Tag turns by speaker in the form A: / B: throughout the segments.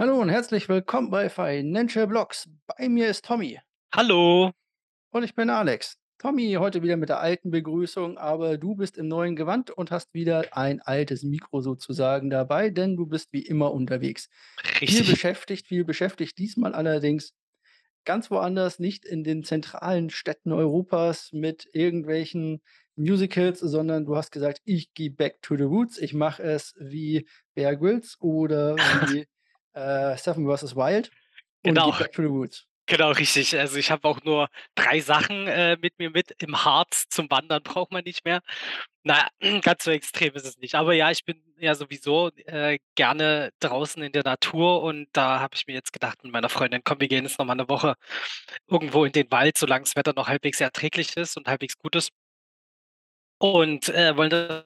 A: Hallo und herzlich willkommen bei Financial Blocks. Bei mir ist Tommy
B: Hallo.
A: und ich bin Alex. Tommy, heute wieder mit der alten Begrüßung, aber du bist im neuen Gewand und hast wieder ein altes Mikro sozusagen dabei, denn du bist wie immer unterwegs. Viel
B: Richtig,
A: beschäftigt, viel beschäftigt, diesmal allerdings ganz woanders, nicht in den zentralen Städten Europas mit irgendwelchen Musicals, sondern du hast gesagt, ich gehe back to the roots. Ich mache es wie Bear Grylls oder wie äh, Seven vs. Wild und
B: genau,
A: back to the roots.
B: genau, richtig. Also, ich habe auch nur 3 Sachen, äh, mit mir mit. Im Harz zum Wandern braucht man nicht mehr. Na ja, ganz so extrem ist es nicht. Aber ja, ich bin ja sowieso, äh, gerne draußen in der Natur und da habe ich mir jetzt gedacht mit meiner Freundin: „Komm, wir gehen jetzt noch mal 'ne Woche irgendwo in den Wald, solange das Wetter noch halbwegs erträglich ist und halbwegs gut ist.“ Und, äh, wollen das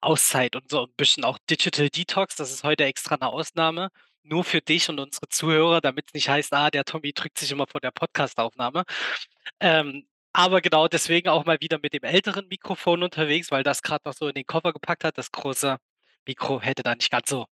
B: Auszeit und so 'n bisschen auch Digital Detox. Das ist heute extra 'ne Ausnahme, nur für dich und unsere Zuhörer, damit's nicht heißt: „Ah, der Tommy drückt sich immer vor der Podcastaufnahme.“ Ähm, aber genau deswegen auch mal wieder mit dem älteren Mikrofon unterwegs, weil das grad noch so in den Koffer gepackt hat. Das große Mikro hätte da nicht ganz so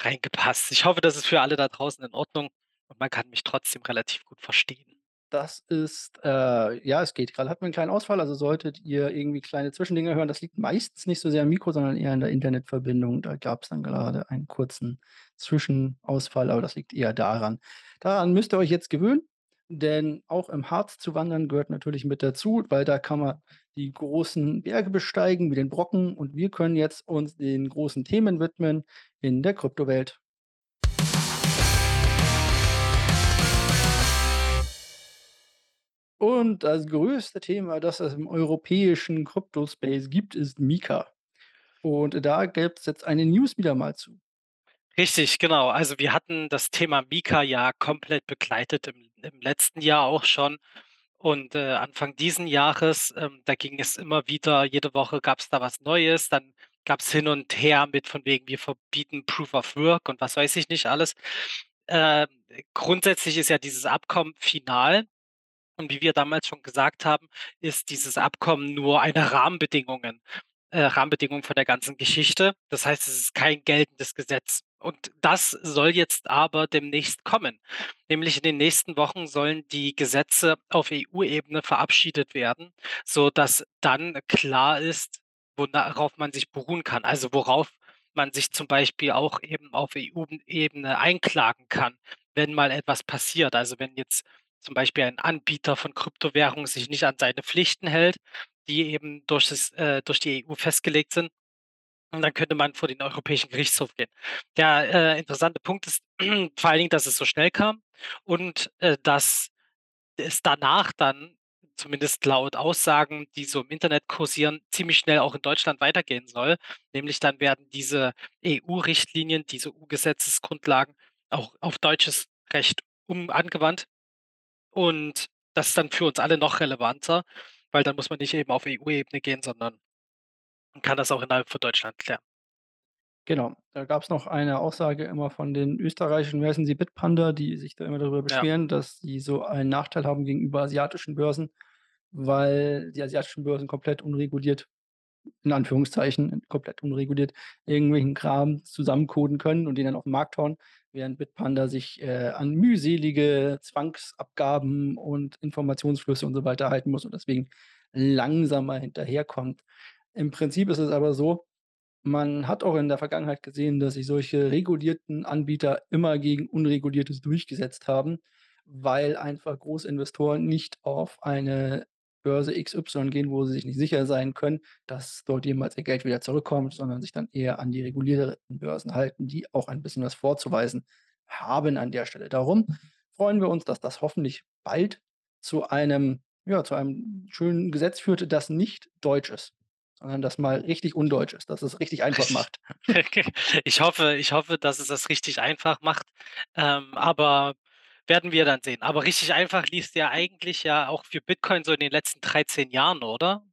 B: reingepasst. Ich hoffe, das ist für alle da draußen in Ordnung und man kann mich trotzdem relativ gut verstehen.
A: Das ist, äh ja, es geht grade. Hatten wir 'n kleinen Ausfall, also solltet ihr irgendwie kleine Zwischendinger hören, das liegt meistens nicht so sehr am Mikro, sondern eher an der Internetverbindung. Da gab's dann gerade einen kurzen Zwischenausfall, aber das liegt eher daran. Daran müsst ihr euch jetzt gewöhnen, denn auch im Harz zu wandern gehört natürlich mit dazu, weil da kann man die großen Berge besteigen wie den Brocken und wir können jetzt uns den großen Themen widmen in der Kryptowelt. Und das größte Thema, das es im europäischen Kryptospace gibt, ist Mika. Und da gibt's jetzt eine News wieder mal zu.
B: Richtig, genau. Also, wir hatten das Thema Mika ja komplett begleitet im im letzten Jahr auch schon und, äh, Anfang diesen Jahres, ähm, da ging es immer wieder jede Woche gab's da was Neues. Dann gab's hin und her mit von wegen: „Wir verbieten Proof of Work“ und was weiß ich nicht alles. Ähm, grundsätzlich ist ja dieses Abkommen final und wie wir damals schon gesagt haben, ist dieses Abkommen nur eine Rahmenbedingungen äh, Rahmenbedingung von der ganzen Geschichte. Das heißt, es ist kein geltendes Gesetz. Und das soll jetzt aber demnächst kommen. Nämlich in den nächsten Wochen sollen die Gesetze auf EU-Ebene verabschiedet werden, sodass dann klar ist, worauf man sich beruhen kann. Also worauf man sich zum Beispiel auch eben auf EU-Ebene einklagen kann, wenn mal etwas passiert. Also wenn jetzt zum Beispiel ein Anbieter von Kryptowährungen sich nicht an seine Pflichten hält, die eben durch das äh, durch die EU festgelegt sind. Und dann könnte man vor den Europäischen Gerichtshof gehen. Der, äh, interessante Punkt ist vor allen Dingen, dass es so schnell kam und, äh, dass es danach dann, zumindest laut Aussagen, die so im Internet kursieren, ziemlich schnell auch in Deutschland weitergehen soll. Nämlich dann werden diese EU-Richtlinien, diese EU-Gesetzesgrundlagen auch auf deutsches Recht um angewandt. Und das ist dann für uns alle noch relevanter, weil dann muss man nicht eben auf EU-Ebene gehen, sondern man kann das auch innerhalb von Deutschland klären.
A: Genau, da gab's noch eine Aussage immer von den österreichischen, wie heißen sie, Bitpanda, die sich da immer darüber
B: Ja.
A: beschweren, dass sie so einen Nachteil haben gegenüber asiatischen Börsen, weil die asiatischen Börsen komplett unreguliert in Anführungszeichen, komplett unreguliert irgendwelchen Kram zusammencoden können und den dann auf 'n Markt hauen, während Bitpanda sich, äh, an mühselige Zwangsabgaben und Informationsflüsse und so weiter halten muss und deswegen langsamer hinterherkommt. Im Prinzip ist es aber so, man hat auch in der Vergangenheit gesehen, dass sich solche regulierten Anbieter immer gegen Unreguliertes durchgesetzt haben, weil einfach Großinvestoren nicht auf eine Börse XY gehen, wo sie sich nicht sicher sein können, dass dort jemals ihr Geld wieder zurückkommt, sondern sich dann eher an die regulierten Börsen halten, die auch ein bisschen was vorzuweisen haben an der Stelle. Darum freuen wir uns, dass das hoffentlich bald zu einem ja, zu einem schönen Gesetz führt, das nicht deutsch ist, sondern das mal richtig undeutsch ist, dass es richtig einfach macht.
B: Ich hoffe ich hoffe, dass es das richtig einfach macht, ähm, aber werden wir dann sehen. Aber richtig einfach lief's ja eigentlich ja auch für Bitcoin so in den letzten 13 Jahren, oder?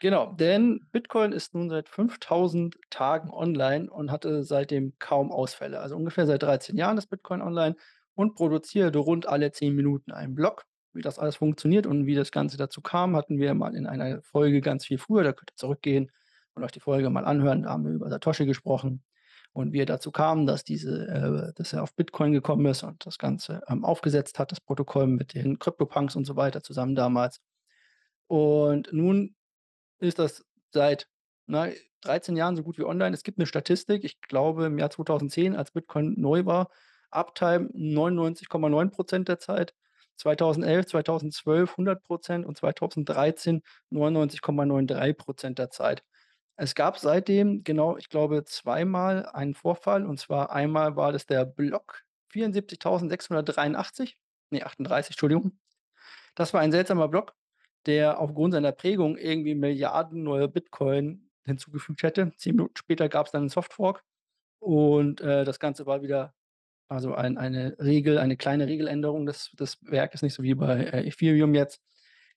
A: Genau, denn Bitcoin ist nun seit 5.000 Tagen online und hatte seitdem kaum Ausfälle. Also ungefähr seit 13 Jahren ist Bitcoin online und produziert rund alle 10 Minuten einen Block. Wie das alles funktioniert und wie das Ganze dazu kam, hatten wir mal in einer Folge ganz viel früher. Da könnt ihr zurückgehen und euch die Folge mal anhören. Da haben wir über Satoshi gesprochen. Und wie er dazu kam, dass diese äh, dass er auf Bitcoin gekommen ist und das Ganze, ähm, aufgesetzt hat, das Protokoll mit den CryptoPunks und so weiter zusammen damals. Und nun ist das seit, na, 13 Jahren so gut wie online. Es gibt 'ne Statistik, ich glaube im Jahr 2010, als Bitcoin neu war, Uptime 99,9 % der Zeit, 2011, 2012 100 % und 2013 99,93 % der Zeit. Es gab seitdem genau, ich glaube, zweimal einen Vorfall und zwar einmal war das der Block 74.683, ne 38, Entschuldigung. Das war ein seltsamer Block, der aufgrund seiner Prägung irgendwie Milliarden neue Bitcoin hinzugefügt hätte. 10 Minuten später gab's dann 'n Soft Fork und, äh, das Ganze war wieder also ein eine Regel eine kleine Regeländerung des des Werkes, nicht so wie bei, äh, Ethereum jetzt.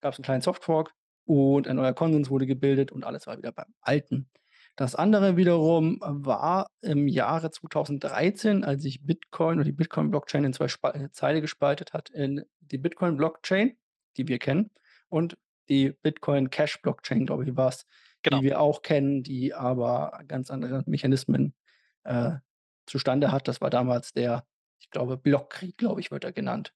A: Gab's 'n kleinen Soft Fork und ein neuer Konsens wurde gebildet und alles war wieder beim Alten. Das andere wiederum war im Jahre 2013, als sich Bitcoin oder die Bitcoin-Blockchain in 2 Spa äh, Teile gespaltet hat in die Bitcoin-Blockchain, die wir kennen, und die Bitcoin Cash Blockchain, glaube ich, war's,
B: Genau.
A: die wir auch kennen, die aber ganz andere Mechanismen, äh, zustande hat. Das war damals der ich glaube, Blockkrieg, glaube ich, wird er genannt.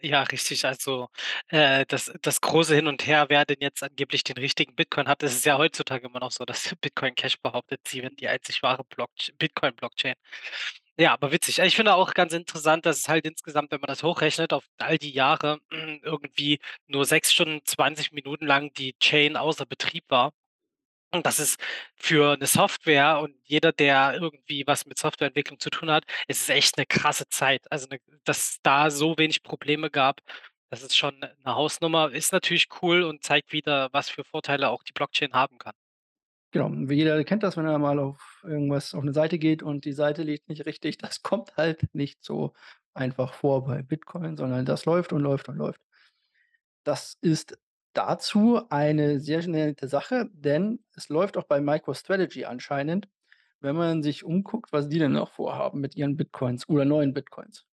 B: Ja, richtig. Also, äh, das das große Hin und Her, wer denn jetzt angeblich den richtigen Bitcoin hat, das ist ja heutzutage immer noch so, dass Bitcoin Cash behauptet, sie wären die einzig wahre Blocktch Bitcoin-Blockchain. Ja, aber witzig. Ich finde auch ganz interessant, dass es halt insgesamt, wenn man das hochrechnet auf all die Jahre, irgendwie nur 6 Stunden, 20 Minuten lang die Chain außer Betrieb war. Das ist für 'ne Software und jeder, der irgendwie was mit Softwareentwicklung zu tun hat es ist echt 'ne krasse Zeit. Also, 'ne dass da so wenig Probleme gab, das ist schon 'ne 'ne Hausnummer. Ist natürlich cool und zeigt wieder, was für Vorteile auch die Blockchain haben kann.
A: Genau, wie jeder kennt das, wenn er mal auf irgendwas auf 'ne Seite geht und die Seite lädt nicht richtig. Das kommt halt nicht so einfach vor bei Bitcoin, sondern das läuft und läuft und läuft. Das ist dazu eine sehr nette Sache, denn es läuft auch bei MicroStrategy anscheinend, wenn man sich umguckt, was die denn noch vorhaben mit ihren Bitcoins oder neuen Bitcoins.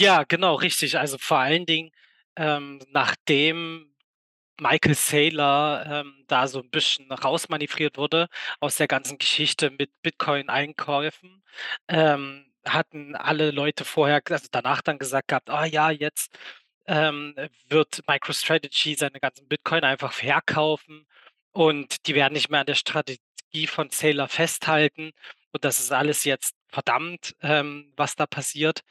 B: Ja, genau, richtig. Also, vor allen Dingen, ähm, nachdem Michael Saylor, ähm, da so 'n bisschen rausmanövriert wurde aus der ganzen Geschichte mit Bitcoin-Einkäufen, ähm, hatten alle Leute vorher also danach dann gesagt gehabt: „Ah ja, jetzt, ähm, wird MicroStrategy seine ganzen Bitcoin einfach verkaufen und die werden nicht mehr an der Strategie von Saylor festhalten und das ist alles jetzt verdammt, ähm, was da passiert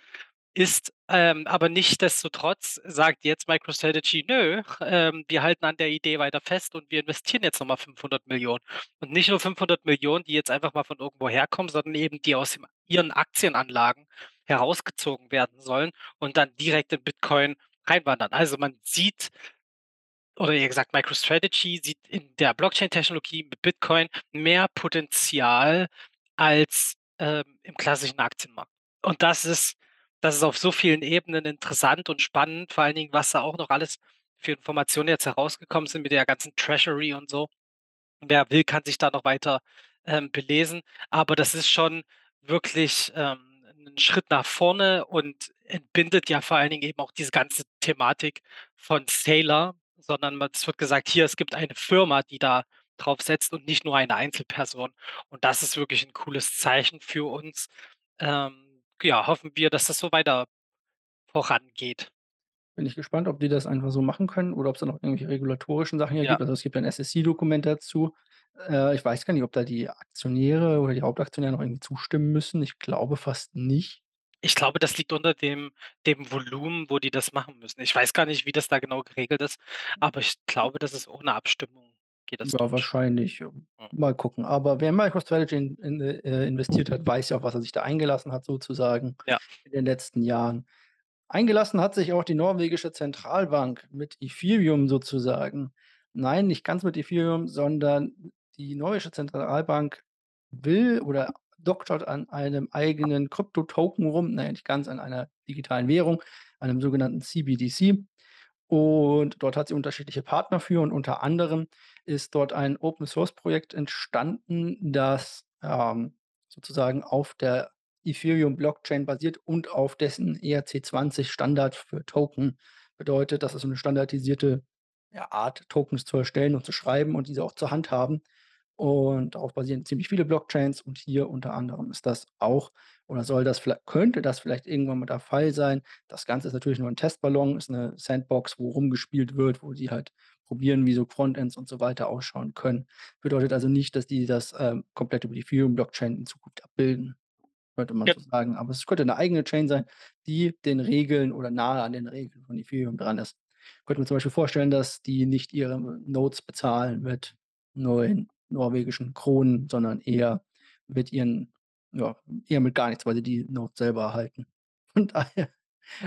B: ist.“ Ähm, aber nichtsdestotrotz sagt jetzt MicroStrategy: „Nö, ähm, wir halten an der Idee weiter fest und wir investieren jetzt noch mal 500.000.000.“ Und nicht nur 500.000.000, die jetzt einfach mal von irgendwo herkommen, sondern eben die aus dem ihren Aktienanlagen herausgezogen werden sollen und dann direkt in Bitcoin reinwandern. Also, man sieht oder eher gesagt, MicroStrategy sieht in der Blockchain-Technologie mit Bitcoin mehr Potenzial als, ähm, im klassischen Aktienmarkt. Und das ist das ist auf so vielen Ebenen interessant und spannend, vor allen Dingen, was da auch noch alles für Informationen jetzt herausgekommen sind mit der ganzen Treasury und so. Wer will, kann sich da noch weiter, ähm, belesen, aber das ist schon wirklich, ähm, 'nen Schritt nach vorne und entbindet ja vor allen Dingen eben auch diese ganze Thematik von Saylor, sondern es wird gesagt: „Hier, es gibt eine Firma, die da drauf setzt und nicht nur eine Einzelperson.“ Und das ist wirklich 'n cooles Zeichen für uns. Ähm, ja, hoffen wir, dass das so weiter vorangeht.
A: Bin ich gespannt, ob die das einfach so machen können oder ob's da noch irgendwelche regulatorischen Sachen hier
B: Ja.
A: gibt. Also, es gibt ein SEC-Dokument dazu. Äh, ich weiß gar nicht, ob da die Aktionäre oder die Hauptaktionäre noch irgendwie zustimmen müssen. Ich glaube fast nicht.
B: Ich glaube, das liegt unter dem dem Volumen, wo die das machen müssen. Ich weiß gar nicht, wie das da genau geregelt ist, aber ich glaube, das ist ohne Abstimmung geht das
A: Ja,
B: durch.
A: wahrscheinlich,
B: Mhm.
A: mal gucken. Aber wer in MicroStrategy in in äh, investiert hat, weiß ja auch, was er sich da eingelassen hat sozusagen
B: Ja.
A: in den letzten Jahren. Eingelassen hat sich auch die norwegische Zentralbank mit Ethereum sozusagen. Nein, nicht ganz mit Ethereum, sondern die norwegische Zentralbank will oder doktort an einem eigenen Kryptotoken rum, na ja, nicht ganz, an einer digitalen Währung, einem sogenannten CBDC. Und dort hat sie unterschiedliche Partner für und unter anderem ist dort ein Open-Source-Projekt entstanden, das, ähm, sozusagen auf der Ethereum-Blockchain basiert und auf dessen ERC-20 Standard für Token. Bedeutet, das ist so 'ne standardisierte, ja, Art, Tokens zu erstellen und zu schreiben und diese auch zu handhaben. Und darauf basieren ziemlich viele Blockchains und hier unter anderem ist das auch oder soll das könnte das vielleicht irgendwann mal der Fall sein. Das Ganze ist natürlich nur 'n Testballon, ist 'ne Sandbox, wo rumgespielt wird, wo sie halt probieren, wie so Frontends und so weiter ausschauen können. Bedeutet also nicht, dass die das, ähm, komplett über die Ethereum-Blockchain in Zukunft abbilden, könnte man
B: Ja.
A: so sagen. Aber es könnte 'ne eigene Chain sein, die den Regeln oder nahe an den Regeln von Ethereum dran ist. Könnte mir zum Beispiel vorstellen, dass die nicht ihre Nodes bezahlen mit neuen norwegischen Kronen, sondern eher mit ihren ja, eher mit gar nichts, weil sie die Nodes selber erhalten. Von daher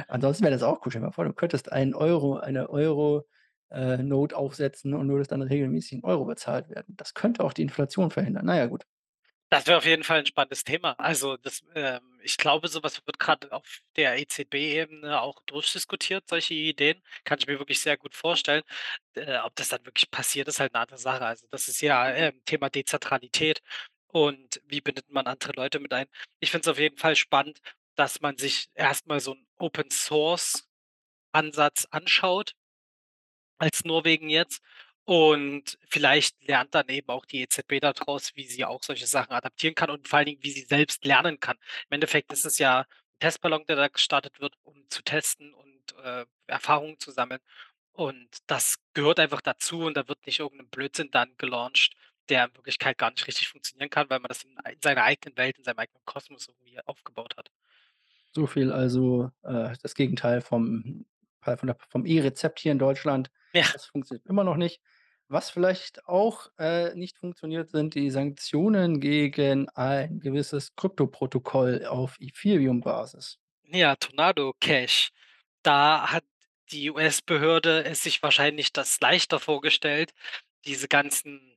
A: ansonsten wäre das auch cool. Stell dir mal vor, du könntest einen Euro eine Euro äh, Node aufsetzen und würdest dann regelmäßig in Euro bezahlt werden. Das könnte auch die Inflation verhindern. Na ja, gut.
B: Das wäre auf jeden Fall 'n spannendes Thema. Also, das ähm, ich glaube, so was wird grad auf der EZB-Ebene auch durchdiskutiert, solche Ideen. Kann ich mir wirklich sehr gut vorstellen. Äh, ob das dann wirklich passiert, ist halt 'ne andere Sache. Also, das ist ja, ähm, Thema Dezentralität und wie bindet man andere Leute mit ein? Ich finde es auf jeden Fall spannend, dass man sich erst mal so 'n Open-Source-Ansatz anschaut als Norwegen jetzt. Und vielleicht lernt dann eben auch die EZB da draus, wie sie auch solche Sachen adaptieren kann und vor allen Dingen, wie sie selbst lernen kann. Im Endeffekt ist es ja 'n Testballon, der da gestartet wird, um zu testen und, äh, Erfahrungen zu sammeln. Und das gehört einfach dazu und da wird nicht irgend 'n Blödsinn dann gelauncht, der in Wirklichkeit gar nicht richtig funktionieren kann, weil man das in ei seiner eigenen Welt, in seinem eigenen Kosmos irgendwie aufgebaut hat.
A: So viel also, äh, das Gegenteil vom vom E-Rezept hier in Deutschland.
B: Ja.
A: Das funktioniert immer noch nicht. Was vielleicht auch, äh, nicht funktioniert, sind die Sanktionen gegen ein gewisses Kryptoprotokoll auf Ethereum-Basis.
B: Ja, Tornado Cash. Da hat die US-Behörde es sich wahrscheinlich das leichter vorgestellt, diese ganzen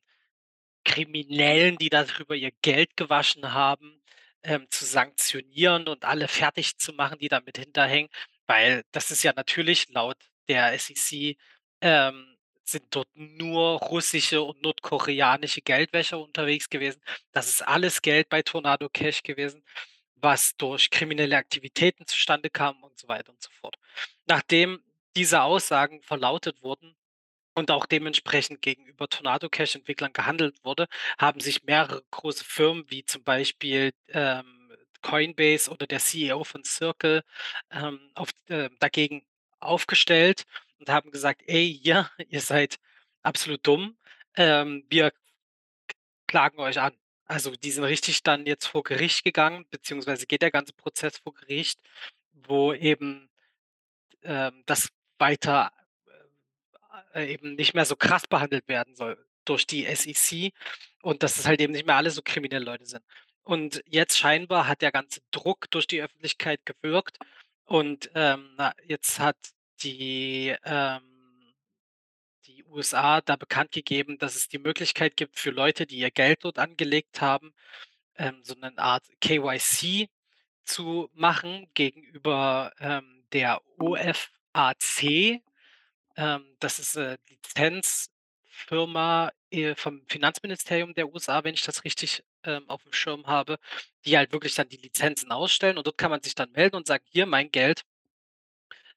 B: Kriminellen, die da drüber ihr Geld gewaschen haben, ähm, zu sanktionieren und alle fertigzumachen, die da mit hinterhängen. Weil das ist ja natürlich laut der SEC, ähm, sind dort nur russische und nordkoreanische Geldwäscher unterwegs gewesen. Das ist alles Geld bei Tornado Cash gewesen, was durch kriminelle Aktivitäten zustande kam und so weiter und so fort. Nachdem diese Aussagen verlautet wurden und auch dementsprechend gegenüber Tornado Cash-Entwicklern gehandelt wurde, haben sich mehrere große Firmen wie zum Beispiel, ähm, Coinbase oder der CEO von Circle, ähm, auf äh, dagegen aufgestellt und haben gesagt: „Ey, ihr ihr seid absolut dumm. Ähm, wir klagen euch an.“ Also, die sind richtig dann jetzt vor Gericht gegangen, beziehungsweise geht der ganze Prozess vor Gericht, wo eben, ähm, das weiter, äh, eben nicht mehr so krass behandelt werden soll durch die SEC und dass es halt eben nicht mehr alle so kriminelle Leute sind. Und jetzt scheinbar hat der ganze Druck durch die Öffentlichkeit gewirkt und, ähm, jetzt hat die, ähm die USA da bekannt gegeben, dass es die Möglichkeit gibt für Leute, die ihr Geld dort angelegt haben, ähm, so 'nen Art KYC zu machen gegenüber, ähm, der OFAC. Ähm, das ist, äh, Lizenzfirma, äh, vom Finanzministerium der USA, wenn ich das richtig, ähm, auf'm Schirm habe, die halt wirklich dann die Lizenzen ausstellen und dort kann man sich dann melden und sagen: „Hier, mein Geld“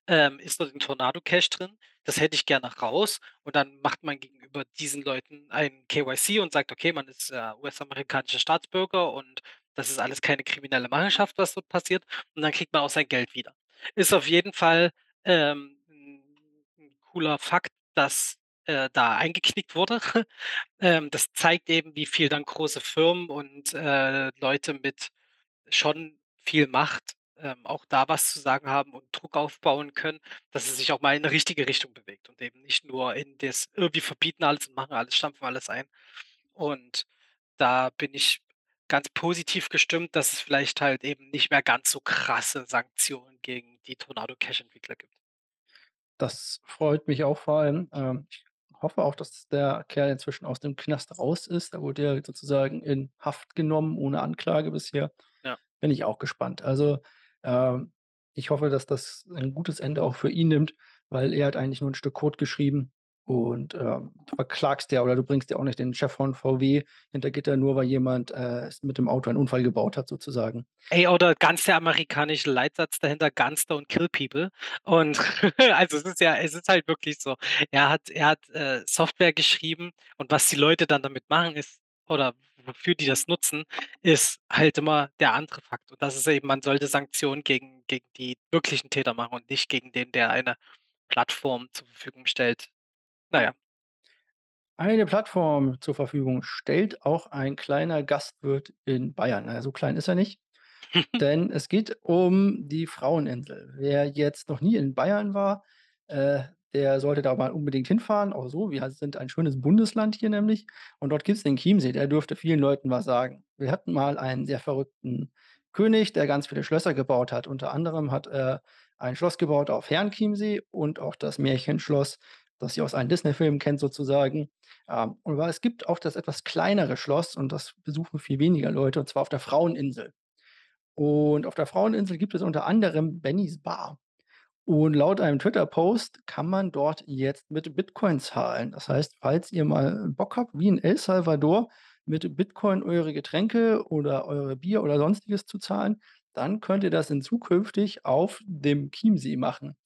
B: ähm, ist dort in Tornado Cash drin. Das hätte ich gerne raus. Und dann macht man gegenüber diesen Leuten ein KYC und sagt: „Okay, man ist, äh, US-amerikanischer Staatsbürger und das ist alles keine kriminelle Machenschaften, was dort passiert.“ Und dann kriegt man auch sein Geld wieder. Ist auf jeden Fall, ähm, 'n 'n cooler Fakt, dass, äh, da eingeknickt wurde. Ähm, das zeigt eben, wie viel dann große Firmen und, äh, Leute mit schon viel Macht, ähm, auch da was zu sagen haben und Druck aufbauen können, dass es sich auch mal in 'ne richtige Richtung bewegt und eben nicht nur in das: „Äh, wir verbieten alles und machen alles, stampfen alles ein.“ Und da bin ich ganz positiv gestimmt, dass es vielleicht halt eben nicht mehr ganz so krasse Sanktionen gegen die Tornado Cash-Entwickler gibt.
A: Das freut mich auch vor allem. Ähm, ich hoffe auch, dass der Kerl inzwischen aus dem Knast raus ist. Da wurde er sozusagen in Haft genommen ohne Anklage bisher.
B: Ja.
A: Bin ich auch gespannt. Also, ähm, ich hoffe, dass das ein gutes Ende auch für ihn nimmt, weil er hat eigentlich nur 'n Stück Code geschrieben und, ähm, du verklagst ja oder du bringst ja auch nicht den Chef von VW hinter Gitter, nur weil jemand, äh, mit dem Auto einen Unfall gebaut hat sozusagen.
B: Ey, oder ganz der amerikanische Leitsatz dahinter: „Guns don't kill people.“ Und also, es ist ja es ist halt wirklich so. Er hat er hat, äh, Software geschrieben und was die Leute dann damit machen, ist oder wofür die das nutzen, ist halt immer der andere Faktor. Das ist eben, man sollte Sanktionen gegen gegen die wirklichen Täter machen und nicht gegen den, der eine Plattform zur Verfügung stellt. Na ja.
A: Eine Plattform zur Verfügung stellt auch ein kleiner Gastwirt in Bayern. Na ja, so klein ist er nicht, denn es geht um die Fraueninsel. Wer jetzt noch nie in Bayern war, äh, der sollte da mal unbedingt hinfahren. Auch so, wir sind ein schönes Bundesland hier nämlich und dort gibt's den Chiemsee, der dürfte vielen Leuten was sagen. Wir hatten mal einen sehr verrückten König, der ganz viele Schlösser gebaut hat. Unter anderem hat er ein Schloss gebaut auf Herrenchiemsee und auch das Märchenschloss, das ihr aus allen Disney-Filmen kennt sozusagen. Ähm, aber es gibt auch das etwas kleinere Schloss und das besuchen viel weniger Leute, und zwar auf der Fraueninsel. Und auf der Fraueninsel gibt es unter anderem Bennys Bar. Und laut einem Twitter-Post kann man dort jetzt mit Bitcoin zahlen. Das heißt, falls ihr mal Bock habt, wie in El Salvador mit Bitcoin eure Getränke oder eure Bier oder Sonstiges zu zahlen, dann könnt ihr das in zukünftig auf dem Chiemsee machen.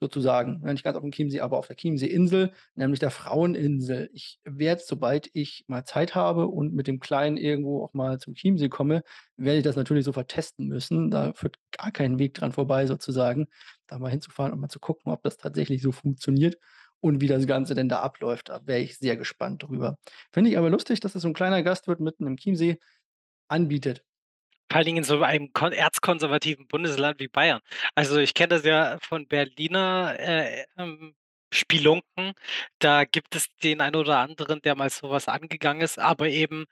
A: Sozusagen, ne, nicht ganz auf dem Chiemsee, aber auf der Chiemsee-Insel, nämlich der Fraueninsel. Ich werde, sobald ich mal Zeit habe und mit dem Kleinen irgendwo auch mal zum Chiemsee komme, werde ich das natürlich so vertesten müssen. Da führt gar kein Weg dran vorbei sozusagen, da mal hinzufahren und mal zu gucken, ob das tatsächlich so funktioniert und wie das Ganze denn da abläuft. Da wäre ich sehr gespannt drüber. Finde ich aber lustig, dass das so 'n kleiner Gastwirt mitten im Chiemsee anbietet.
B: Vor allen Dingen in so einem kon erzkonservativen Bundesland wie Bayern. Also, ich kenne das ja von Berliner, äh, ähm, Spelunken. Da gibt es den einen oder anderen, der mal so was angegangen ist, aber eben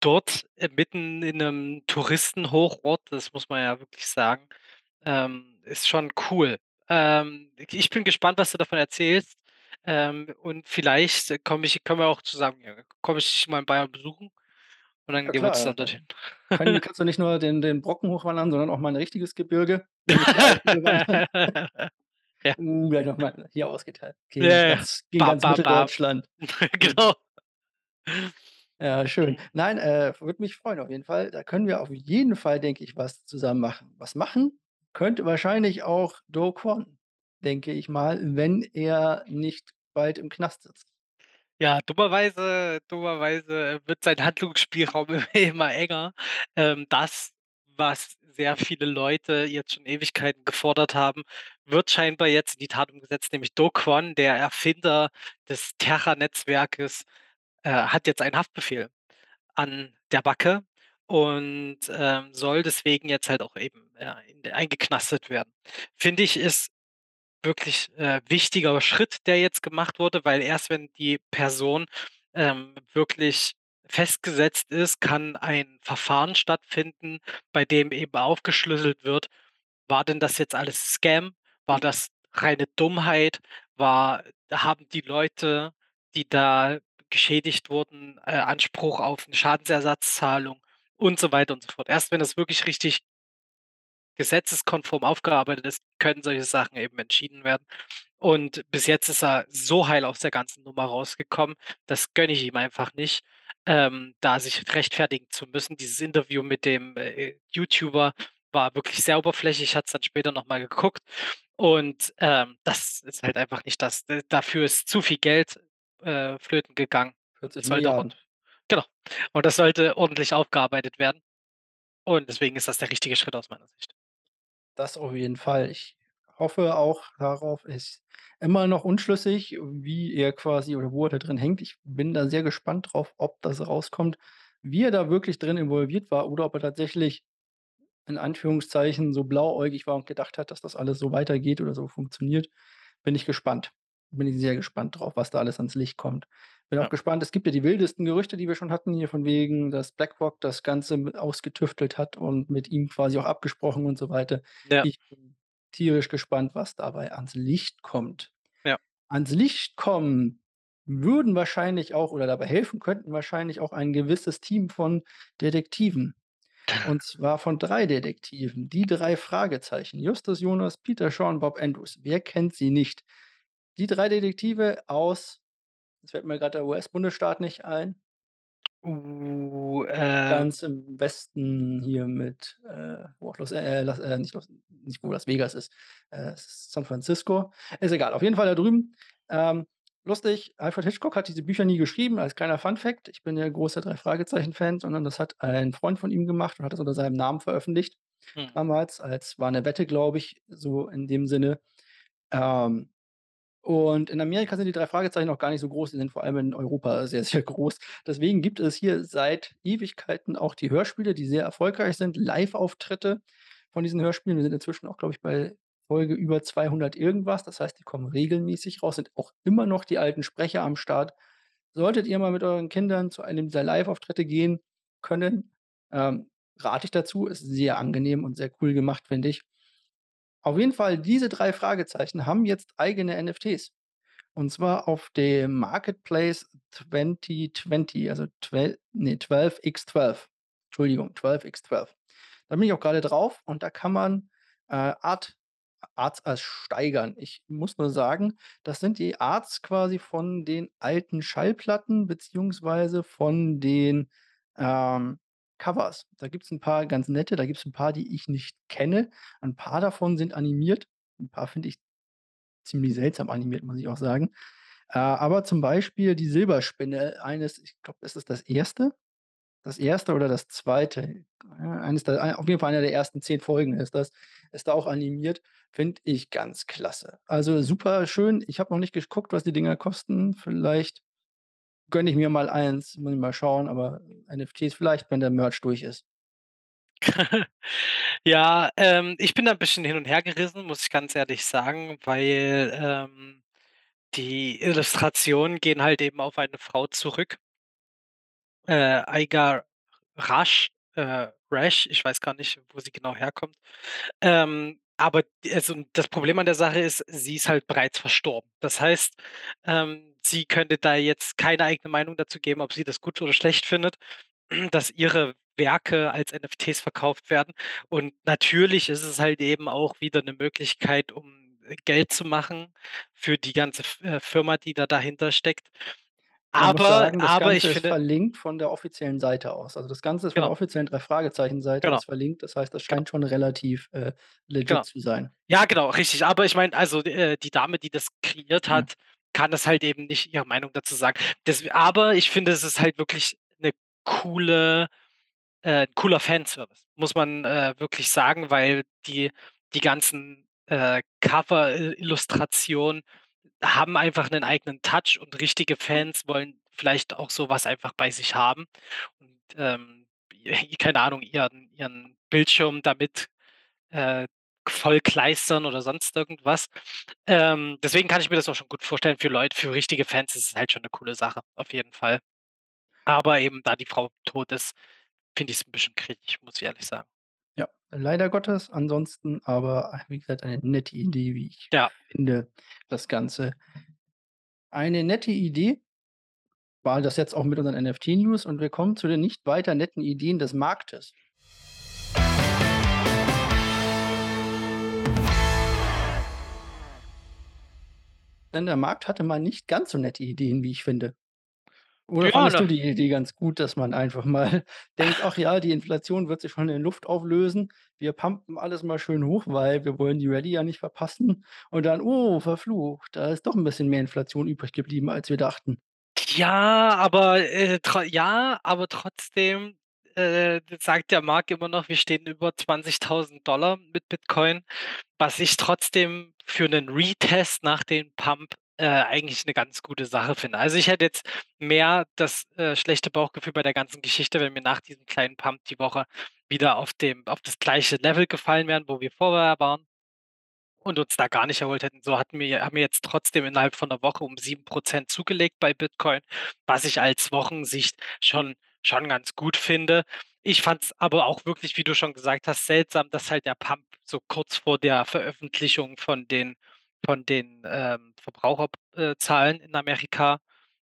B: dort, äh, mitten in 'nem Touristenhochort, das muss man ja wirklich sagen, ähm, ist schon cool. Ähm, ich bin gespannt, was du davon erzählst, ähm, und vielleicht komme ich können wir auch zusammen komme ich mal in Bayern besuchen und dann
A: Ja
B: gehen wir
A: klar,
B: zusammen
A: äh,
B: dorthin.
A: kann kannst du nicht nur den den Brocken hochwandern, sondern auch mal 'n richtiges Gebirge.
B: Ja.
A: Uh, gleich noch mal hier ausgeteilt
B: Ja,
A: gegen
B: ja.
A: ganz gegen
B: Ba
A: ganz. Gut.
B: Genau.
A: Ja, schön. Nein, äh, würde mich freuen auf jeden Fall. Da können wir auf jeden Fall, denke ich, was zusammen machen. Was machen könnte wahrscheinlich auch Do Kwon, denke ich mal, wenn er nicht bald im Knast sitzt.
B: Ja, dummerweise dummerweise wird sein Handlungsspielraum immer enger. Ähm, das, was sehr viele Leute jetzt schon Ewigkeiten gefordert haben, wird scheinbar jetzt in die Tat umgesetzt, nämlich Do der Erfinder des Terra-Netzwerkes, äh, hat jetzt einen Haftbefehl an der Backe und, ähm, soll deswegen jetzt halt auch eben, in eingeknastet werden. Finde ich, ist wirklich, äh, wichtiger Schritt, der jetzt gemacht wurde, weil erst wenn die Person, ähm, wirklich festgesetzt ist, kann ein Verfahren stattfinden, bei dem eben aufgeschlüsselt wird: War denn das jetzt alles Scam? War das reine Dummheit? War haben die Leute, die da geschädigt wurden, äh, Anspruch auf 'ne Schadensersatzzahlung und so weiter und so fort. Erst wenn das wirklich richtig gesetzeskonform aufgearbeitet ist, können solche Sachen eben entschieden werden. Und bis jetzt ist er so heil aus der ganzen Nummer rausgekommen. Das gönne ich ihm einfach nicht, ähm, da sich rechtfertigen zu müssen. Dieses Interview mit dem, äh, YouTuber war wirklich sehr oberflächlich. Ich hatte es dann später noch mal geguckt und, ähm, das ist halt einfach nicht das. D dafür ist zu viel Geld, äh, flöten gegangen.
A: 40
B: Sollte
A: Milliarden.
B: und genau. Und das sollte ordentlich aufgearbeitet werden. Und deswegen ist das der richtige Schritt aus meiner Sicht.
A: Das auf jeden Fall. Ich hoffe auch darauf ist immer noch unschlüssig, wie er quasi oder wo er da drin hängt. Ich bin da sehr gespannt drauf, ob das rauskommt, wie er da wirklich drin involviert war oder ob er tatsächlich in Anführungszeichen so blauäugig war und gedacht hat, dass das alles so weitergeht oder so funktioniert. Bin ich gespannt. Bin ich sehr gespannt drauf, was da alles ans Licht kommt. Bin auch
B: Ja.
A: gespannt es gibt ja die wildesten Gerüchte, die wir schon hatten hier von wegen, dass BlackRock das Ganze ausgetüftelt hat und mit ihm quasi auch abgesprochen und so weiter.
B: Ja.
A: Ich bin tierisch gespannt, was dabei ans Licht kommt.
B: Ja.
A: Ans Licht kommen würden wahrscheinlich auch oder dabei helfen könnten wahrscheinlich auch ein gewisses Team von Detektiven. Und zwar von 3 Detektiven, die 3 Fragezeichen. Justus Jonas, Peter Shaw und Bob Andrews. Wer kennt sie nicht? Die 3 Detektive aus jetzt fällt mir grad der US-Bundesstaat nicht ein.
B: Uh, ähm
A: Ganz im Westen hier mit, äh, wo auch Los äh, Las äh, nicht Los nicht wo Las Vegas ist, äh, San Francisco. Ist egal, auf jeden Fall da drüben. Ähm, Lustig, Alfred Hitchcock hat diese Bücher nie geschrieben, als kleiner Fun-Fact. Ich bin ja großer Drei-Fragezeichen-Fan, sondern das hat ein Freund von ihm gemacht und hat das unter seinem Namen veröffentlicht
B: Mhm.
A: damals, als war 'ne Wette, glaube ich, so in dem Sinne. Ähm, und in Amerika sind die Drei Fragezeichen auch gar nicht so groß, die sind vor allem in Europa sehr, sehr groß. Deswegen gibt es hier seit Ewigkeiten auch die Hörspiele, die sehr erfolgreich sind, Liveauftritte von diesen Hörspielen. Wir sind inzwischen auch, glaube ich, bei Folge über 200 irgendwas. Das heißt, die kommen regelmäßig raus, sind auch immer noch die alten Sprecher am Start. Solltet ihr mal mit euren Kindern zu einem dieser Liveauftritte gehen können, ähm, rate ich dazu. Ist sehr angenehm und sehr cool gemacht, finde ich. Auf jeden Fall, diese Drei Fragezeichen haben jetzt eigene NFTs. Und zwar auf dem Marketplace 2020, also twel ne, 12x12. Entschuldigung, 12x12. Da bin ich auch grade drauf und da kann man, äh, Art Arts ersteigern. Ich muss nur sagen, das sind die Arts quasi von den alten Schallplatten beziehungsweise von den, ähm, Covers. Da gibt's 'n paar ganz nette, da gibt's 'n paar, die ich nicht kenne. Ein paar davon sind animiert. 'N paar finde ich ziemlich seltsam animiert, muss ich auch sagen. Äh, aber zum Beispiel die Silberspinne, eines ich glaube, es ist das 1. Das 1. oder das 2. Äh, eines der auf jeden Fall einer der ersten 10 Folgen ist das, ist da auch animiert. Finde ich ganz klasse. Also, super schön. Ich habe noch nicht geguckt, was die Dinger kosten. Vielleicht gönne ich mir mal eins, muss ich mal schauen, aber NFTs vielleicht, wenn der Merch durch ist.
B: Ja, ähm, ich bin da 'n bisschen hin und hergerissen, muss ich ganz ehrlich sagen, weil, ähm, die Illustrationen gehen halt eben auf eine Frau zurück. Äh, Aigar Rasch äh, Rash, ich weiß gar nicht, wo sie genau herkommt. Ähm, aber also, das Problem an der Sache ist, sie ist halt bereits verstorben. Das heißt, ähm, sie könnte da jetzt keine eigene Meinung dazu geben, ob sie das gut oder schlecht findet, dass ihre Werke als NFTs verkauft werden. Und natürlich ist es halt eben auch wieder 'ne Möglichkeit, um, äh, Geld zu machen für die ganze äh, Firma, die da dahinter steckt. Aber
A: sagen, das
B: aber ich
A: Ganze ist
B: finde
A: verlinkt von der offiziellen Seite aus. Also, das Ganze ist von der
B: Genau.
A: offiziellen Drei Fragezeichen-Seite
B: Genau.
A: aus verlinkt. Das heißt, das
B: Genau.
A: scheint schon relativ, äh,
B: Genau.
A: legit zu sein.
B: Ja, genau, richtig. Aber ich meine, also, äh, die Dame, die das kreiert
A: Mhm.
B: Kann das halt eben nicht ihre Meinung dazu sagen. Desw aber ich finde, es ist halt wirklich 'ne coole äh, cooler Fanservice, muss man, äh, wirklich sagen, weil die die ganzen, äh, Cover I Illustrationen haben einfach 'nen eigenen Touch und richtige Fans wollen vielleicht auch so was einfach bei sich haben und, ähm, keine Ahnung, ihren ihren Bildschirm damit, äh, vollkleistern oder sonst irgendwas. Ähm, deswegen kann ich mir das auch schon gut vorstellen für Leut für richtige Fans ist es halt schon 'ne coole Sache, auf jeden Fall. Aber eben, da die Frau tot ist, finde ich's 'n bisschen kritisch, muss ich ehrlich sagen.
A: Ja, leider Gottes. Ansonsten aber, wie gesagt, eine nette Idee, wie ich
B: Ja.
A: finde, das Ganze. Eine nette Idee war das jetzt auch mit unseren NFT-News und wir kommen zu den nicht weiter netten Ideen des Marktes. Denn der Markt hatte mal nicht ganz so nette Ideen, wie ich finde. Oder
B: Ja,
A: fandest du die Idee ganz gut, dass man einfach mal denkt: „Ach ja, die Inflation wird sich schon in Luft auflösen. Wir pumpen alles mal schön hoch, weil wir wollen die Rallye ja nicht verpassen.“ Und dann: „Oh, verflucht, da ist doch 'n bisschen mehr Inflation übrig geblieben, als wir dachten.“
B: Ja, aber, äh, tro ja, aber trotzdem, äh, sagt der Markt immer noch, wir stehen über 20.000 $ mit Bitcoin, was ich trotzdem für 'nen Retest nach dem Pump, äh, eigentlich 'ne ganz gute Sache finde. Also, ich hätte jetzt mehr das, äh, schlechte Bauchgefühl bei der ganzen Geschichte, wenn wir nach diesem kleinen Pump die Woche wieder auf dem auf das gleiche Level gefallen wären, wo wir vorher waren und uns da gar nicht erholt hätten. So hatten wir haben wir jetzt trotzdem innerhalb von 'ner Woche um 7 % zugelegt bei Bitcoin, was ich als Wochensicht schon schon ganz gut finde. Ich fand's aber auch wirklich, wie du schon gesagt hast, seltsam, dass halt der Pump so kurz vor der Veröffentlichung von den von den, ähm, Verbraucher p äh, Zahlen in Amerika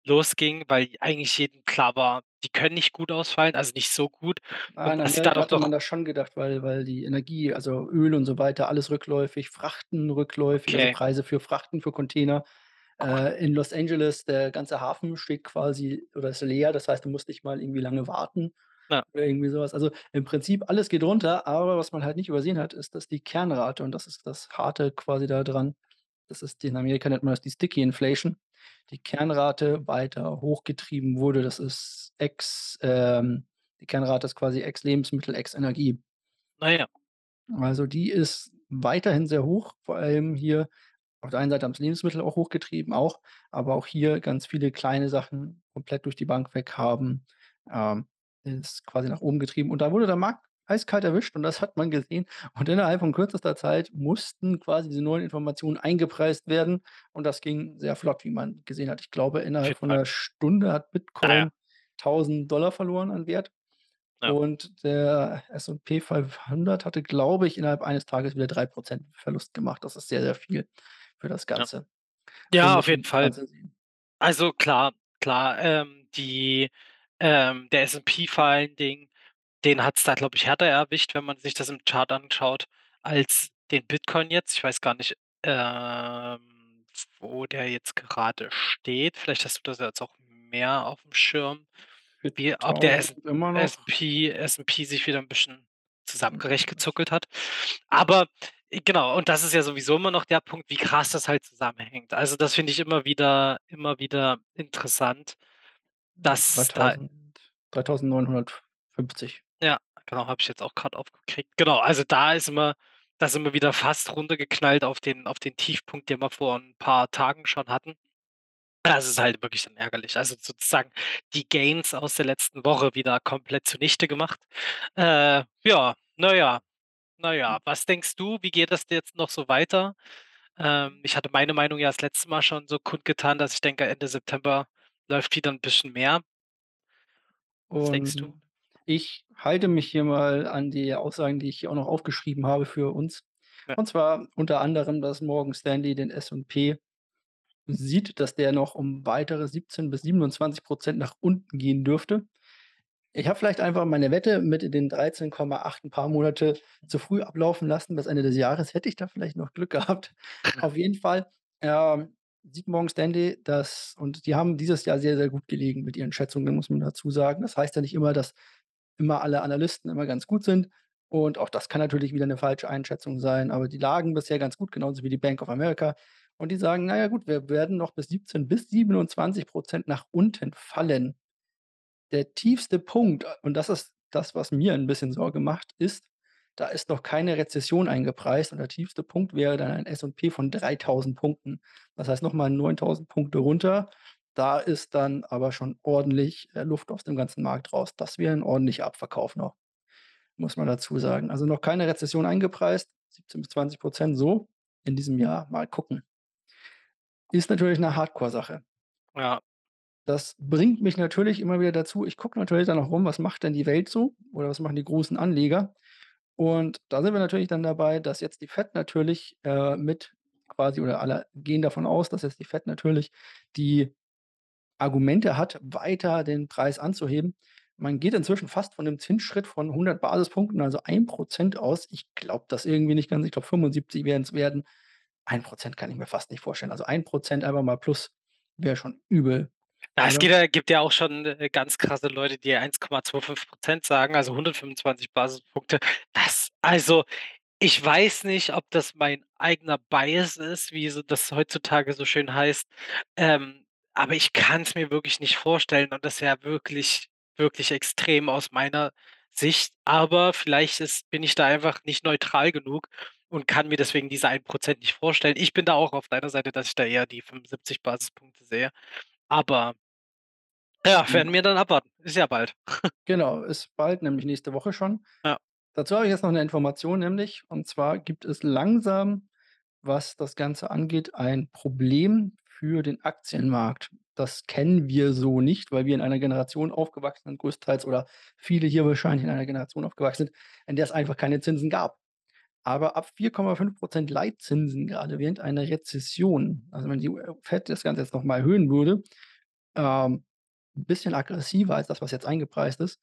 B: losging, weil eigentlich jedem klar war, die können nicht gut ausfallen, also, nicht so gut
A: Ah,
B: und
A: in
B: dass sie
A: Amerika
B: dadurch
A: hatte
B: doch
A: man das schon gedacht, weil weil die Energie, also, Öl und so weiter, alles rückläufig, Frachten rückläufig, also,
B: Okay.
A: Preise für Frachten für Container. Äh, in Los Angeles, der ganze Hafen steht quasi oder ist leer. Das heißt, du musst nicht mal irgendwie lange warten
B: Ja.
A: oder irgendwie so was. Also, im Prinzip alles geht runter, aber was man halt nicht übersehen hat, ist, dass die Kernrate und das ist das Harte quasi da dran das ist in Amerika nennt man das die Sticky Inflation, die Kernrate weiter hochgetrieben wurde. Das ist ex ähm, die Kernrate ist quasi ex Lebensmittel, ex Energie.
B: Na ja.
A: Also, die ist weiterhin sehr hoch, vor allem hier auf der einen Seite haben's Lebensmittel auch hochgetrieben auch, aber auch hier ganz viele kleine Sachen komplett durch die Bank weg haben, ähm, ist quasi nach oben getrieben. Und da wurde der Markt eiskalt erwischt und das hat man gesehen. Und innerhalb von kürzester Zeit mussten quasi diese neuen Informationen eingepreist werden und das ging sehr flott, wie man gesehen hat. Ich glaube, innerhalb von
B: Fall.
A: 'ner Stunde hat
B: Ja, ja.
A: Bitcoin 1.000 $ verloren an Wert
B: Ja.
A: und der S&P 500 hatte, glaube ich, innerhalb eines Tages wieder 3 % Verlust gemacht. Das ist sehr, sehr viel für das
B: Ja.
A: Ganze.
B: Ja, auf
A: muss man
B: jeden Fall. Also klar, klar, ähm, die ähm, der S&P vor allen Dingen, den hat's da, glaube ich, härter erwischt, wenn man sich das im Chart anschaut, als den Bitcoin jetzt. Ich weiß gar nicht, ähm, wo der jetzt gerade steht. Vielleicht hast du das jetzt auch mehr aufm Schirm, wie ob der S
A: 4000 immer noch.
B: S&P S&P sich wieder 'n bisschen
A: Hm, was
B: zusammengerechtgezuckelt hat. Aber äh, genau, und das ist ja sowieso immer noch der Punkt, wie krass das halt zusammenhängt. Also, das finde ich immer wieder immer wieder interessant, dass da
A: 3000 3.950.
B: Ja, genau, habe ich jetzt auch grad aufgekriegt. Genau, also da ist immer da sind wir wieder fast runtergeknallt auf den auf den Tiefpunkt, den wir vor 'n paar Tagen schon hatten. Das ist halt wirklich dann ärgerlich. Also, sozusagen die Gains aus der letzten Woche wieder komplett zunichte gemacht. Äh, ja, na ja, na ja.
A: Hm.
B: Was denkst du, wie geht das jetzt noch so weiter? Ähm, ich hatte meine Meinung ja das letzte Mal schon so kundgetan, dass ich denke, Ende September läuft wieder 'n bisschen mehr. Was denkst du?
A: Und ich halte mich hier mal an die Aussagen, die ich hier auch noch aufgeschrieben habe für uns.
B: Ja.
A: Und zwar unter anderem, dass Morgan Stanley den S&P sieht, dass der noch um weitere 17 bis 27 % nach unten gehen dürfte. Ich habe vielleicht einfach meine Wette mit den 13,8 'n paar Monate zu früh ablaufen lassen. Bis Ende des Jahres hätte ich da vielleicht noch Glück gehabt. Auf jeden Fall, ähm, sieht Morgan Stanley das und die haben dieses Jahr sehr, sehr gut gelegen mit ihren Schätzungen, muss man dazu sagen. Das heißt ja nicht immer, dass immer alle Analysten immer ganz gut sind und auch das kann natürlich wieder 'ne falsche Einschätzung sein, aber die lagen bisher ganz gut, genauso wie die Bank of America. Und die sagen: „Na ja gut, wir werden noch bis 17 bis 27 % nach unten fallen.“ Der tiefste Punkt, und das ist das, was mir 'n bisschen Sorge macht, ist, da ist noch keine Rezession eingepreist und der tiefste Punkt wäre dann ein S&P von 3.000 Punkten. Das heißt noch mal 9.000 Punkte runter. Da ist dann aber schon ordentlich, äh, Luft aus dem ganzen Markt raus. Das wäre 'n ordentlicher Abverkauf noch, muss man dazu sagen. Also, noch keine Rezession eingepreist, 17 bis 20 % so in diesem Jahr. Mal gucken. Ist natürlich 'ne Hardcore-Sache.
B: Ja.
A: Das bringt mich natürlich immer wieder dazu ich gucke natürlich dann auch rum, was macht denn die Welt so oder was machen die großen Anleger? Und da sind wir natürlich dann dabei, dass jetzt die Fed natürlich, äh, mit quasi oder alle gehen davon aus, dass jetzt die Fed natürlich die Argumente hat, weiter den Preis anzuheben. Man geht inzwischen fast von 'nem Zinsschritt von 100 Basispunkten, also 1 % aus. Ich glaube das irgendwie nicht ganz. Ich glaube, 75 werden's werden. 1 % kann ich mir fast nicht vorstellen. Also, 1 % einfach mal plus wäre schon übel.
B: Ja, es
A: Also
B: geht ja gibt ja auch schon, äh, ganz krasse Leute, die 1,25 % sagen, also 125 Basispunkte. Das also, ich weiß nicht, ob das mein eigener Bias ist, wie so das heutzutage so schön heißt, ähm, aber ich kann's mir wirklich nicht vorstellen und das ist ja wirklich, wirklich extrem aus meiner Sicht. Aber vielleicht ist bin ich da einfach nicht neutral genug und kann mir deswegen diese 1 % nicht vorstellen. Ich bin da auch auf deiner Seite, dass ich da eher die 75 Basispunkte sehe. Aber ja, werden wir dann abwarten. Ist ja bald.
A: Genau, ist bald, nämlich nächste Woche schon.
B: Ja.
A: Dazu habe ich jetzt noch 'ne Information, nämlich und zwar gibt es langsam, was das Ganze angeht, ein Problem für den Aktienmarkt. Das kennen wir so nicht, weil wir in einer Generation aufgewachsen sind größtenteils oder viele hier wahrscheinlich in einer Generation aufgewachsen sind, in der es einfach keine Zinsen gab. Aber ab 4,5 % Leitzinsen, grade während einer Rezession, also wenn die Fed das Ganze jetzt noch mal erhöhen würde, ähm, 'n bisschen aggressiver als das, was jetzt eingepreist ist,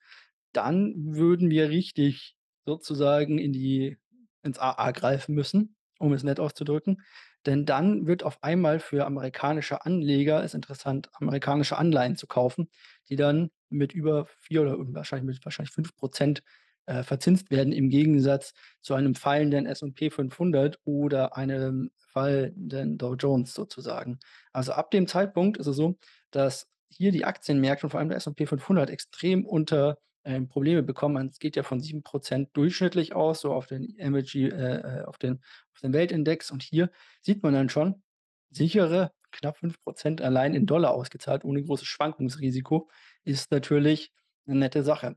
A: dann würden wir richtig sozusagen in die ins AA greifen müssen, um es nett auszudrücken. Denn dann wird auf einmal für amerikanische Anleger es interessant, amerikanische Anleihen zu kaufen, die dann mit über 4 oder wahrscheinlich mit wahrscheinlich 5 % äh, verzinst werden im Gegensatz zu einem fallenden S&P 500 oder einem fallenden Dow Jones sozusagen. Also ab dem Zeitpunkt ist es so, dass hier die Aktienmärkte und vor allem der S&P 500 extrem unter ähm, Probleme bekommen. Es geht ja von 7% durchschnittlich aus, so auf den MSCI, äh, äh, auf den, auf den Weltindex. Und hier sieht man dann schon sichere knapp 5% allein in Dollar ausgezahlt, ohne großes Schwankungsrisiko, ist natürlich eine nette Sache.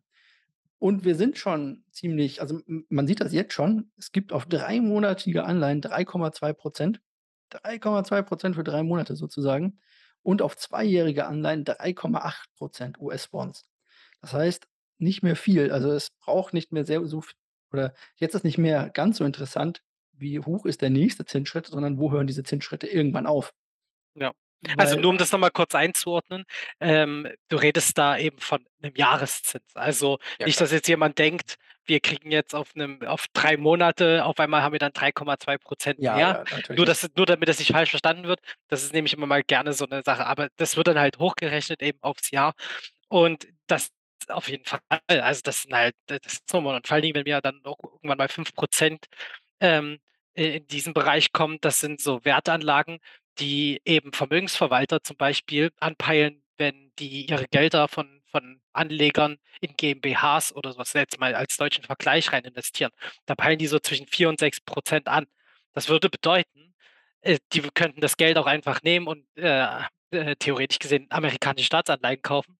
A: Und wir sind schon ziemlich, also man sieht das jetzt schon, es gibt auf dreimonatige Anleihen 3,2 Prozent. 3,2 Prozent für drei Monate sozusagen. Und auf zweijährige Anleihen 3,8 Prozent US-Bonds. Das heißt, nicht mehr viel. Also es braucht nicht mehr sehr so oder jetzt ist nicht mehr ganz so interessant, wie hoch ist der nächste Zinsschritt, sondern wo hören diese Zinsschritte irgendwann auf.
B: Ja. Also nur um das noch mal kurz einzuordnen, ähm, du redest da eben von einem Jahreszins. Also
A: Ja,
B: nicht, dass jetzt jemand denkt, wir kriegen jetzt auf einem auf 3 Monate auf einmal haben wir dann 3,2
A: Ja,
B: mehr.
A: ja,
B: Nur dass nur damit das nicht falsch verstanden wird. Das ist nämlich immer mal gerne so eine Sache, aber das wird dann halt hochgerechnet eben aufs Jahr und das auf jeden Fall. Also, das sind halt das ist normal und vor allen Dingen, wenn wir dann auch irgendwann mal 5 ähm, i in diesem Bereich kommen, das sind so Wertanlagen, die eben Vermögensverwalter zum Beispiel anpeilen, wenn die ihre Gelder von von Anlegern in GmbHs oder was jetzt mal als deutschen Vergleich rein investieren. Da peilen die so zwischen 4 und 6% an. Das würde bedeuten, äh, die könnten das Geld auch einfach nehmen und, äh, äh, theoretisch gesehen amerikanische Staatsanleihen kaufen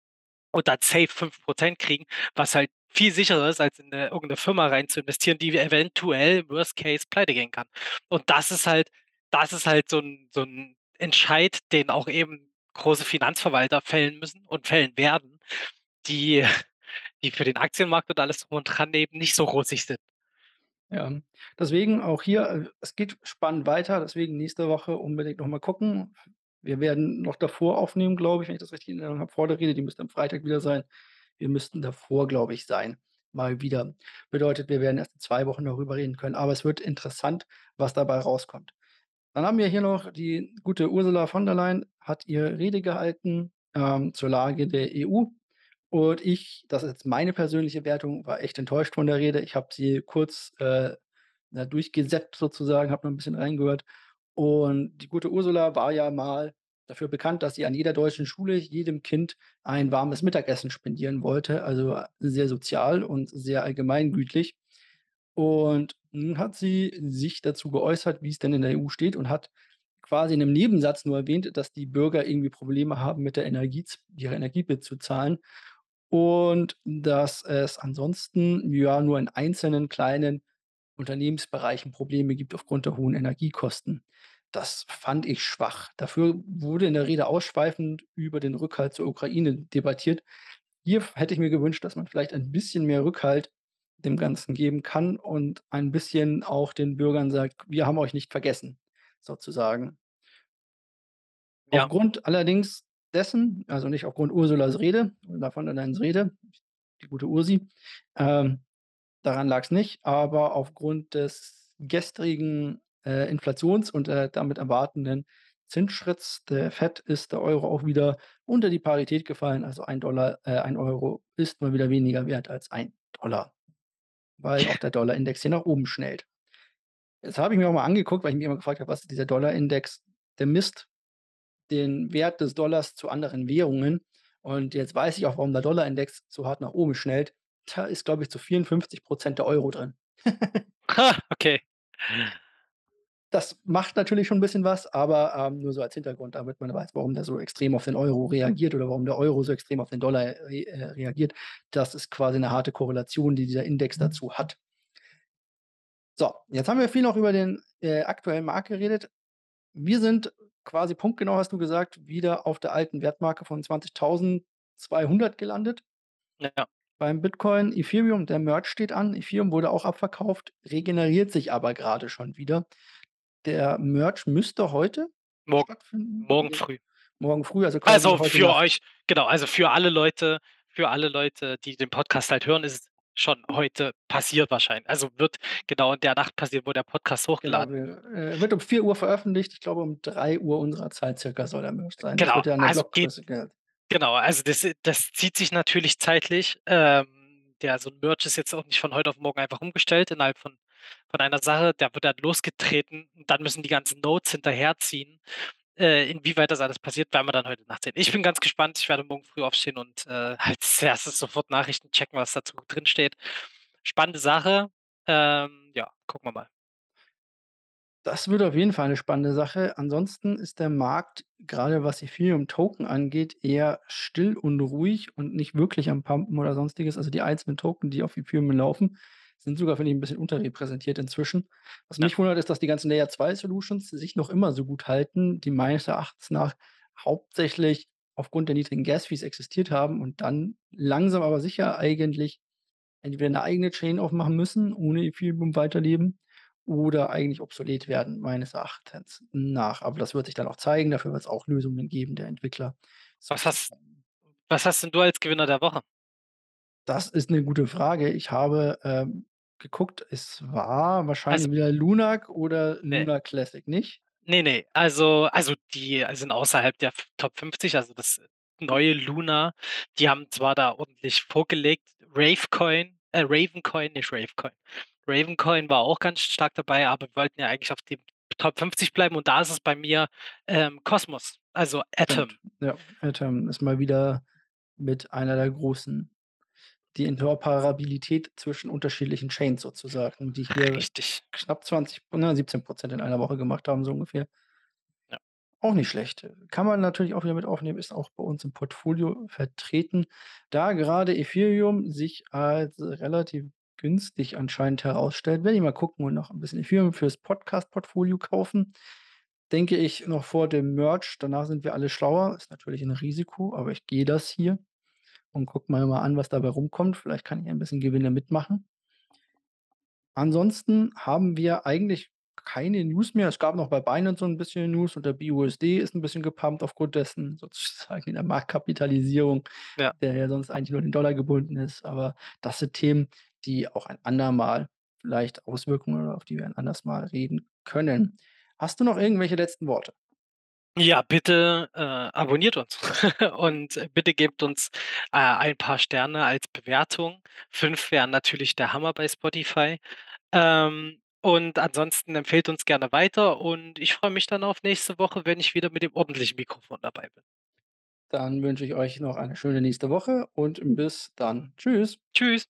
B: und dann safe 5% kriegen, was halt viel sicherer ist, als in 'ne irgend 'ne Firma rein zu investieren, die eventuell Worst Case pleitegehen kann. Und das ist halt das ist halt so 'n so 'n Entscheid, den auch eben große Finanzverwalter fällen müssen und fällen werden, die die für den Aktienmarkt und alles drum und dran eben nicht so rosig sind.
A: Ja, deswegen auch hier, äh, es geht spannend weiter, deswegen nächste Woche unbedingt noch mal gucken. Wir werden noch davor aufnehmen, glaube ich, wenn ich das richtig in Erinnerung habe, vor der Rede, die müsste am Freitag wieder sein. Wir müssten davor, glaube ich, sein, mal wieder. Bedeutet, wir werden erst in 2 Wochen darüber reden können, aber es wird interessant, was dabei rauskommt. Dann haben wir hier noch die gute Ursula von der Leyen hat ihre Rede gehalten, ähm, zur Lage der EU. Und ich das ist jetzt meine persönliche Wertung, war echt enttäuscht von der Rede. Ich habe sie kurz, äh, durchgesäppt sozusagen, habe noch 'n bisschen reingehört. Und die gute Ursula war ja mal dafür bekannt, dass sie an jeder deutschen Schule jedem Kind ein warmes Mittagessen spendieren wollte, also, sehr sozial und sehr allgemeingütlich. Und nun hat sie sich dazu geäußert, wie es denn in der EU steht und hat quasi in 'nem Nebensatz nur erwähnt, dass die Bürger irgendwie Probleme haben, mit der Energie ihre Energiebill zu zahlen und dass es ansonsten, ja, nur in einzelnen kleinen Unternehmensbereichen Probleme gibt aufgrund der hohen Energiekosten. Das fand ich schwach. Dafür wurde in der Rede ausschweifend über den Rückhalt zur Ukraine debattiert. Hier hätte ich mir gewünscht, dass man vielleicht ein bisschen mehr Rückhalt dem Ganzen geben kann und ein bisschen auch den Bürgern sagt: „Wir haben euch nicht vergessen“, sozusagen.
B: Ja.
A: Aufgrund allerdings dessen, also nicht aufgrund Ursulas Rede, Ursula von der Leyens Rede, die gute Ursi, ähm, daran lag's nicht, aber aufgrund des gestrigen, äh, Inflations und, äh, damit erwartenden Zinsschritts der FED ist der Euro auch wieder unter die Parität gefallen. Also ein Dollar äh, 1 Euro ist mal wieder weniger wert als ein Dollar, weil auch der Dollarindex hier nach oben schnellt. Jetzt habe ich mir auch mal angeguckt, weil ich mich immer gefragt habe, was ist dieser Dollarindex? Der misst den Wert des Dollars zu anderen Währungen. Und jetzt weiß ich auch, warum der Dollarindex so hart nach oben schnellt. Da ist, glaube ich, zu 54% der Euro drin.
B: Okay.
A: Das macht natürlich schon 'n bisschen was, aber, ähm, nur so als Hintergrund, damit man weiß, warum der so extrem auf den Euro reagiert oder warum der Euro so extrem auf den Dollar re äh, reagiert. Das ist quasi 'ne harte Korrelation, die dieser Index dazu hat. So, jetzt haben wir viel noch über den, äh, aktuellen Markt geredet. Wir sind quasi punktgenau, hast du gesagt, wieder auf der alten Wertmarke von 20.200 gelandet
B: Ja.
A: beim Bitcoin. Ethereum, der Merge steht an. Ethereum wurde auch abverkauft, regeneriert sich aber grade schon wieder. Der Merge müsste heute
B: Morgen
A: stattfinden.
B: morgen früh.
A: Morgen früh, also quasi
B: Also, für
A: Nacht.
B: euch genau, also für alle Leute für alle Leute, die den Podcast halt hören, ist es schon heute passiert wahrschein also wird genau in der Nacht passieren, wo der Podcast
A: Genau,
B: hochgeladen
A: wir äh, wird um 4:00 veröffentlicht. Ich glaube, um 3:00 unserer Zeit circa soll der Merge sein. Das
B: Genau,
A: wird ja
B: also geht genau, also das das zieht sich natürlich zeitlich. Ähm, der so 'n Merge ist jetzt auch nicht von heute auf morgen einfach umgestellt innerhalb von von einer Sache. Der wird dann losgetreten und dann müssen die ganzen Nodes hinterherziehen. Äh, inwieweit das alles passiert, werden wir dann heute Nacht sehen. Ich bin ganz gespannt. Ich werde morgen früh aufstehen und, äh, als 1. sofort Nachrichten checken, was dazu drinsteht. Spannende Sache. Ähm, ja, gucken wir mal.
A: Das wird auf jeden Fall 'ne spannende Sache. Ansonsten ist der Markt, grade was Ethereum-Token angeht, eher still und ruhig und nicht wirklich am Pumpen oder Sonstiges. Also, die einzelnen Token, die auf Ethereum laufen, sind sogar, finde ich, 'n bisschen unterrepräsentiert inzwischen. Was
B: Ja.
A: mich wundert, ist, dass die ganzen Layer-2-Solutions sich noch immer so gut halten, die meines Erachtens nach hauptsächlich aufgrund der niedrigen Gas-Fees existiert haben und dann langsam aber sicher eigentlich entweder 'ne eigene Chain aufmachen müssen, ohne Ethereum weiterleben oder eigentlich obsolet werden, meines Erachtens nach. Aber das wird sich dann auch zeigen. Dafür wird's auch Lösungen geben der Entwickler,
B: Was hast was hast denn du als Gewinner der Woche?
A: Das ist 'ne gute Frage. Ich habe, ähm, geguckt, es war
B: Also
A: wahrscheinlich wieder Lunak oder
B: Ne.
A: Luna Classic, nicht?
B: Ne, ne. Also also, die sind außerhalb der F Top 50, also, das neue Luna. Die haben zwar da ordentlich vorgelegt. Ravecoin äh, Ravencoin, nicht Ravecoin. Ravencoin war auch ganz stark dabei, aber wir wollten ja eigentlich auf den Top 50 bleiben und da ist es bei mir, ähm, Cosmos, also, Atom.
A: Stimmt, ja. Atom ist mal wieder mit einer der großen die Interoperabilität zwischen unterschiedlichen Chains sozusagen, die hier
B: Richtig.
A: knapp 20 ne, 17 % in einer Woche gemacht haben, so ungefähr.
B: Ja.
A: Auch nicht schlecht. Kann man natürlich auch wieder mit aufnehmen, ist auch bei uns im Portfolio vertreten. Da gerade Ethereum sich als relativ günstig anscheinend herausstellt, werde ich mal gucken und noch 'n bisschen Ethereum fürs Podcast-Portfolio kaufen. Denke ich noch vor dem Merge. Danach sind wir alle schlauer. Ist natürlich 'n Risiko, aber ich gehe das hier und gucke mir mal an, was dabei rumkommt. Vielleicht kann ich ein bisschen Gewinne mitmachen. Ansonsten haben wir eigentlich keine News mehr. Es gab noch bei Binance so 'n bisschen News und der BUSD ist 'n bisschen gepumpt aufgrund dessen sozusagen in der Marktkapitalisierung,
B: Ja.
A: der ja sonst eigentlich nur den Dollar gebunden ist. Aber das sind Themen, die auch ein andermal vielleicht Auswirkungen oder auf die wir ein anderes Mal reden können. Hast du noch irgendwelche letzten Worte?
B: Ja, bitte, äh, abonniert uns und bitte gebt uns, äh, ein paar Sterne als Bewertung. 5 wären natürlich der Hammer bei Spotify. Ähm, und ansonsten empfehlt uns gerne weiter und ich freue mich dann auf nächste Woche, wenn ich wieder mit dem ordentlichen Mikrofon dabei bin.
A: Dann wünsche ich euch noch eine schöne nächste Woche und bis dann. Tschüss.
B: Tschüss.